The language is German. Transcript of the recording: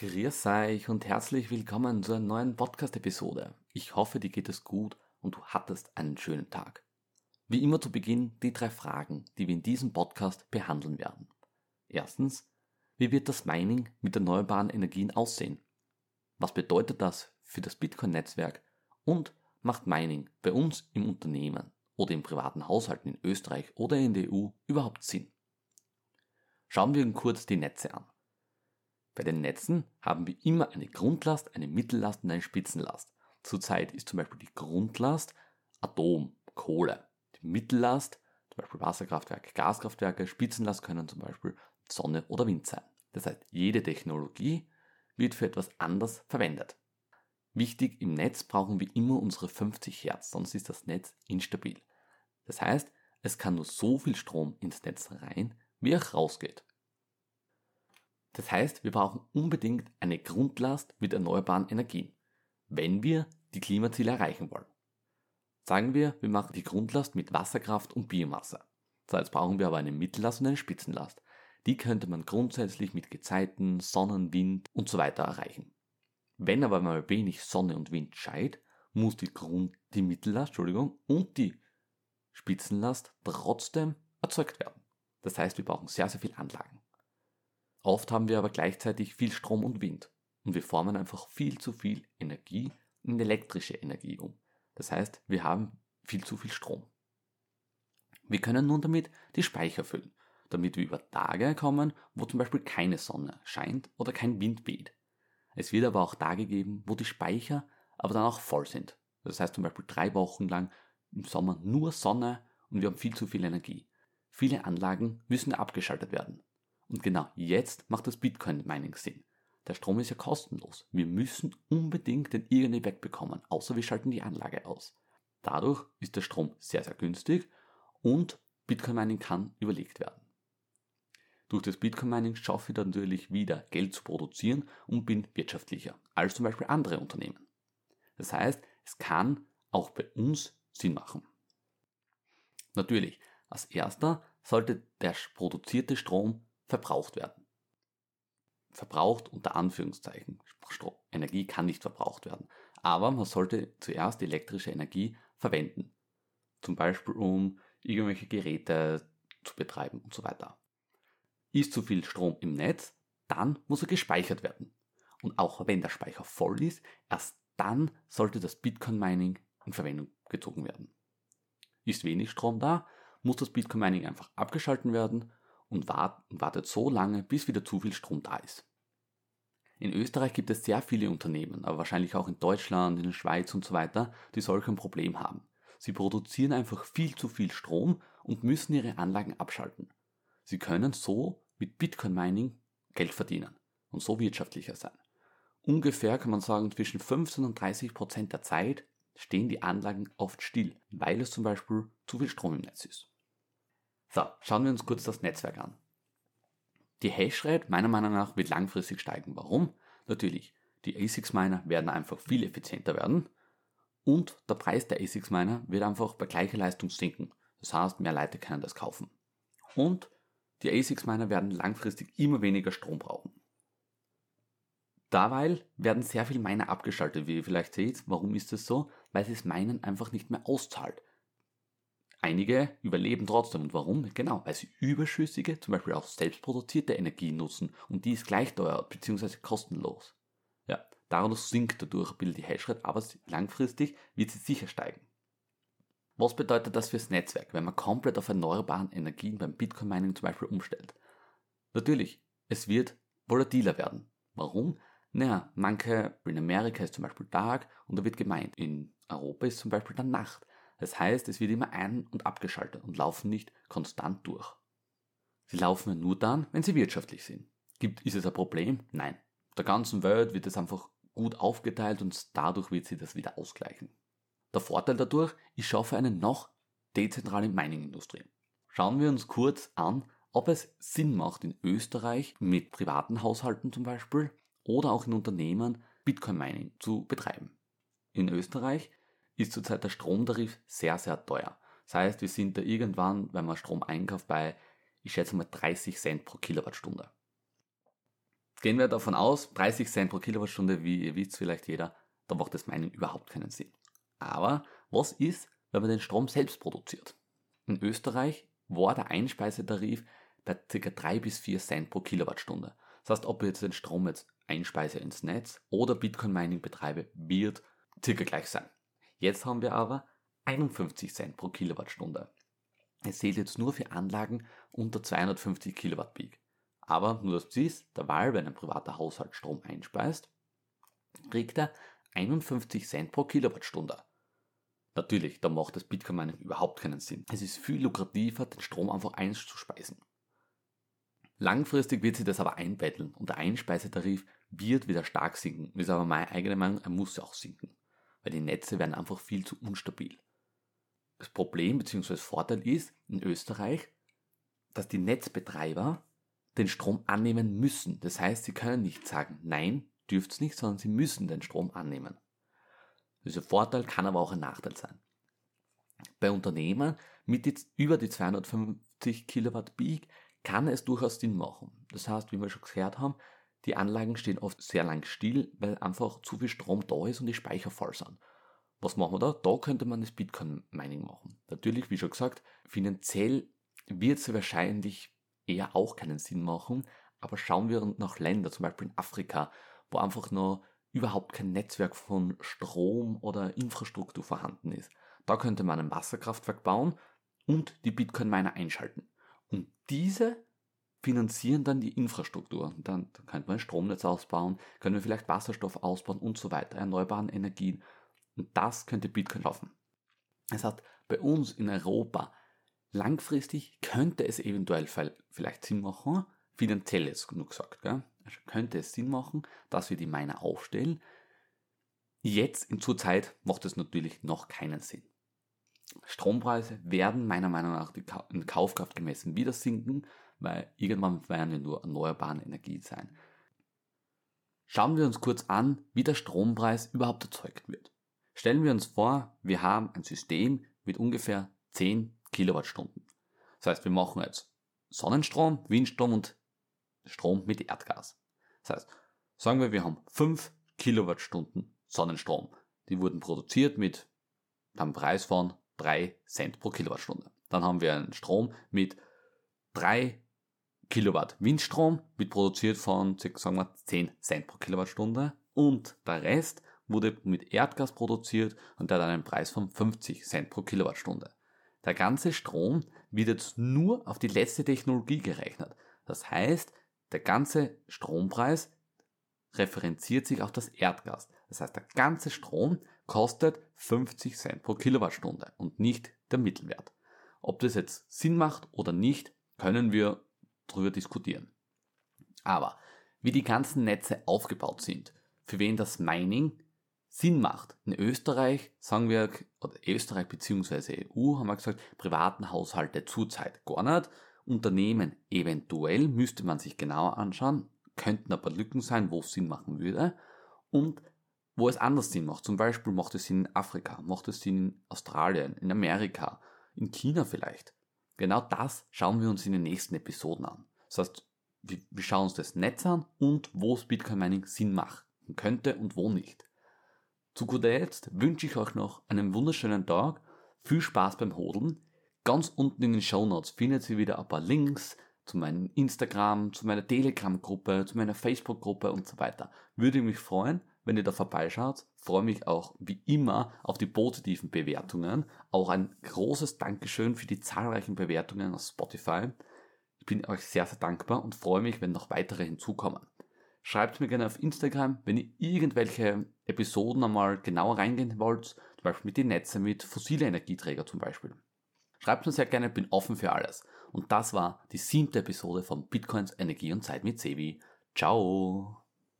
Grüß euch und herzlich willkommen zu einer neuen Podcast-Episode. Ich hoffe, dir geht es gut und du hattest einen schönen Tag. Wie immer zu Beginn die drei Fragen, die wir in diesem Podcast behandeln werden. Erstens, wie wird das Mining mit erneuerbaren Energien aussehen? Was bedeutet das für das Bitcoin-Netzwerk? Und macht Mining bei uns im Unternehmen oder im privaten Haushalt in Österreich oder in der EU überhaupt Sinn? Schauen wir uns kurz die Netze an. Bei den Netzen haben wir immer eine Grundlast, eine Mittellast und eine Spitzenlast. Zurzeit ist zum Beispiel die Grundlast Atom, Kohle. Die Mittellast, zum Beispiel Wasserkraftwerke, Gaskraftwerke, Spitzenlast können zum Beispiel Sonne oder Wind sein. Das heißt, jede Technologie wird für etwas anders verwendet. Wichtig, im Netz brauchen wir immer unsere 50 Hertz, sonst ist das Netz instabil. Das heißt, es kann nur so viel Strom ins Netz rein, wie auch rausgeht. Das heißt, wir brauchen unbedingt eine Grundlast mit erneuerbaren Energien, wenn wir die Klimaziele erreichen wollen. Sagen wir, wir machen die Grundlast mit Wasserkraft und Biomasse. So, jetzt brauchen wir aber eine Mittellast und eine Spitzenlast. Die könnte man grundsätzlich mit Gezeiten, Sonnen, Wind und so weiter erreichen. Wenn aber mal wenig Sonne und Wind scheit, muss die Grund, die Mittellast, Entschuldigung, und die Spitzenlast trotzdem erzeugt werden. Das heißt, wir brauchen sehr, sehr viel Anlagen. Oft haben wir aber gleichzeitig viel Strom und Wind und wir formen einfach viel zu viel Energie in elektrische Energie um. Das heißt, wir haben viel zu viel Strom. Wir können nun damit die Speicher füllen, damit wir über Tage kommen, wo zum Beispiel keine Sonne scheint oder kein Wind weht. Es wird aber auch Tage geben, wo die Speicher aber dann auch voll sind. Das heißt zum Beispiel drei Wochen lang im Sommer nur Sonne und wir haben viel zu viel Energie. Viele Anlagen müssen abgeschaltet werden. Und genau jetzt macht das Bitcoin-Mining Sinn. Der Strom ist ja kostenlos. Wir müssen unbedingt den irgendwie wegbekommen, außer wir schalten die Anlage aus. Dadurch ist der Strom sehr, sehr günstig und Bitcoin-Mining kann überlegt werden. Durch das Bitcoin-Mining schaffe ich dann natürlich wieder Geld zu produzieren und bin wirtschaftlicher als zum Beispiel andere Unternehmen. Das heißt, es kann auch bei uns Sinn machen. Natürlich, als erster sollte der produzierte Strom verbraucht werden. Verbraucht unter Anführungszeichen. Energie kann nicht verbraucht werden. Aber man sollte zuerst elektrische Energie verwenden. Zum Beispiel um irgendwelche Geräte zu betreiben und so weiter. Ist zu viel Strom im Netz, dann muss er gespeichert werden. Und auch wenn der Speicher voll ist, erst dann sollte das Bitcoin Mining in Verwendung gezogen werden. Ist wenig Strom da, muss das Bitcoin Mining einfach abgeschalten werden und wartet so lange, bis wieder zu viel Strom da ist. In Österreich gibt es sehr viele Unternehmen, aber wahrscheinlich auch in Deutschland, in der Schweiz und so weiter, die solch ein Problem haben. Sie produzieren einfach viel zu viel Strom und müssen ihre Anlagen abschalten. Sie können so mit Bitcoin Mining Geld verdienen und so wirtschaftlicher sein. Ungefähr kann man sagen, zwischen 15 und 30 Prozent der Zeit stehen die Anlagen oft still, weil es zum Beispiel zu viel Strom im Netz ist. So, schauen wir uns kurz das Netzwerk an. Die Hashrate meiner Meinung nach wird langfristig steigen. Warum? Natürlich, die ASICs Miner werden einfach viel effizienter werden und der Preis der ASICs Miner wird einfach bei gleicher Leistung sinken. Das heißt, mehr Leute können das kaufen. Und die ASICs Miner werden langfristig immer weniger Strom brauchen. Dabei werden sehr viele Miner abgeschaltet, wie ihr vielleicht seht. Warum ist das so? Weil es Minen einfach nicht mehr auszahlt. Einige überleben trotzdem. Und warum? Genau, weil sie überschüssige, zum Beispiel auch selbstproduzierte Energie nutzen und die ist gleich teuer bzw. kostenlos. Ja, daraus sinkt dadurch ein bisschen die Hashrate, aber langfristig wird sie sicher steigen. Was bedeutet das fürs Netzwerk, wenn man komplett auf erneuerbaren Energien beim Bitcoin-Mining zum Beispiel umstellt? Natürlich, es wird volatiler werden. Warum? Naja, manche, in Amerika ist zum Beispiel Tag und da wird gemeint, in Europa ist zum Beispiel dann Nacht. Das heißt, es wird immer ein- und abgeschaltet und laufen nicht konstant durch. Sie laufen nur dann, wenn sie wirtschaftlich sind. Gibt, ist es ein Problem? Nein. Der ganzen Welt wird es einfach gut aufgeteilt und dadurch wird sie das wieder ausgleichen. Der Vorteil dadurch, ich schaffe eine noch dezentrale Mining-Industrie. Schauen wir uns kurz an, ob es Sinn macht, in Österreich mit privaten Haushalten zum Beispiel oder auch in Unternehmen Bitcoin-Mining zu betreiben. In Österreich ist zurzeit der Stromtarif sehr, sehr teuer. Das heißt, wir sind da irgendwann, wenn man Strom einkauft, bei, ich schätze mal 30 Cent pro Kilowattstunde. Gehen wir davon aus, 30 Cent pro Kilowattstunde, wie ihr wisst vielleicht jeder, da macht das Mining überhaupt keinen Sinn. Aber was ist, wenn man den Strom selbst produziert? In Österreich war der Einspeisetarif bei ca. 3 bis 4 Cent pro Kilowattstunde. Das heißt, ob ich jetzt den Strom jetzt einspeise ins Netz oder Bitcoin Mining betreibe, wird circa gleich sein. Jetzt haben wir aber 51 Cent pro Kilowattstunde. Es zählt jetzt nur für Anlagen unter 250 Kilowatt Peak. Aber nur das ist, der Wahl, wenn ein privater Haushalt Strom einspeist, kriegt er 51 Cent pro Kilowattstunde. Natürlich, da macht das Bitcoin Mining überhaupt keinen Sinn. Es ist viel lukrativer, den Strom einfach einzuspeisen. Langfristig wird sich das aber einbetteln und der Einspeisetarif wird wieder stark sinken. Das ist aber meine eigene Meinung, er muss ja auch sinken. Weil die Netze werden einfach viel zu unstabil. Das Problem bzw. Vorteil ist in Österreich, dass die Netzbetreiber den Strom annehmen müssen. Das heißt, sie können nicht sagen, nein, dürft's nicht, sondern sie müssen den Strom annehmen. Dieser Vorteil kann aber auch ein Nachteil sein. Bei Unternehmen mit über die 250 Kilowatt Peak kann es durchaus Sinn machen. Das heißt, wie wir schon gehört haben, die Anlagen stehen oft sehr lang still, weil einfach zu viel Strom da ist und die Speicher voll sind. Was machen wir da? Da könnte man das Bitcoin-Mining machen. Natürlich, wie schon gesagt, finanziell wird es wahrscheinlich eher auch keinen Sinn machen, aber schauen wir nach Ländern, zum Beispiel in Afrika, wo einfach noch überhaupt kein Netzwerk von Strom oder Infrastruktur vorhanden ist. Da könnte man ein Wasserkraftwerk bauen und die Bitcoin-Miner einschalten. Und diese finanzieren dann die Infrastruktur. Dann, könnte man ein Stromnetz ausbauen, können wir vielleicht Wasserstoff ausbauen und so weiter, erneuerbaren Energien. Und das könnte Bitcoin schaffen. Es hat bei uns in Europa langfristig könnte es eventuell vielleicht Sinn machen, finanziell jetzt genug gesagt, gell? Also könnte es Sinn machen, dass wir die Miner aufstellen. Jetzt in zur Zeit macht es natürlich noch keinen Sinn. Strompreise werden meiner Meinung nach in Kaufkraft gemessen wieder sinken, weil irgendwann werden wir nur erneuerbare Energie sein. Schauen wir uns kurz an, wie der Strompreis überhaupt erzeugt wird. Stellen wir uns vor, wir haben ein System mit ungefähr 10 Kilowattstunden. Das heißt, wir machen jetzt Sonnenstrom, Windstrom und Strom mit Erdgas. Das heißt, sagen wir, wir haben 5 Kilowattstunden Sonnenstrom. Die wurden produziert mit einem Preis von 3 Cent pro Kilowattstunde. Dann haben wir einen Strom mit 3 Kilowatt Windstrom, wird produziert von sagen wir, 10 Cent pro Kilowattstunde. Und der Rest wurde mit Erdgas produziert und der hat einen Preis von 50 Cent pro Kilowattstunde. Der ganze Strom wird jetzt nur auf die letzte Technologie gerechnet. Das heißt, der ganze Strompreis referenziert sich auf das Erdgas. Das heißt, der ganze Strom kostet 50 Cent pro Kilowattstunde und nicht der Mittelwert. Ob das jetzt Sinn macht oder nicht, können wir darüber diskutieren. Aber wie die ganzen Netze aufgebaut sind, für wen das Mining Sinn macht. In Österreich sagen wir, oder Österreich bzw. EU haben wir gesagt, privaten Haushalte zurzeit gar nicht. Unternehmen eventuell müsste man sich genauer anschauen, könnten aber Lücken sein, wo es Sinn machen würde und wo es anders Sinn macht. Zum Beispiel macht es Sinn in Afrika, macht es Sinn in Australien, in Amerika, in China vielleicht. Genau das schauen wir uns in den nächsten Episoden an. Das heißt, wir schauen uns das Netz an und wo es Bitcoin Mining Sinn machen könnte und wo nicht. Zu guter Letzt wünsche ich euch noch einen wunderschönen Tag, viel Spaß beim Hodeln. Ganz unten in den Show Notes findet ihr wieder ein paar Links zu meinem Instagram, zu meiner Telegram-Gruppe, zu meiner Facebook-Gruppe und so weiter. Würde mich freuen, wenn ihr da vorbeischaut. Freue mich auch wie immer auf die positiven Bewertungen. Auch ein großes Dankeschön für die zahlreichen Bewertungen auf Spotify. Ich bin euch sehr, sehr dankbar und freue mich, wenn noch weitere hinzukommen. Schreibt mir gerne auf Instagram, wenn ihr irgendwelche Episoden einmal genauer reingehen wollt, zum Beispiel mit den Netzen, mit fossile Energieträger zum Beispiel. Schreibt mir sehr gerne, bin offen für alles. Und das war die siebte Episode von Bitcoins Energie und Zeit mit Sevi. Ciao!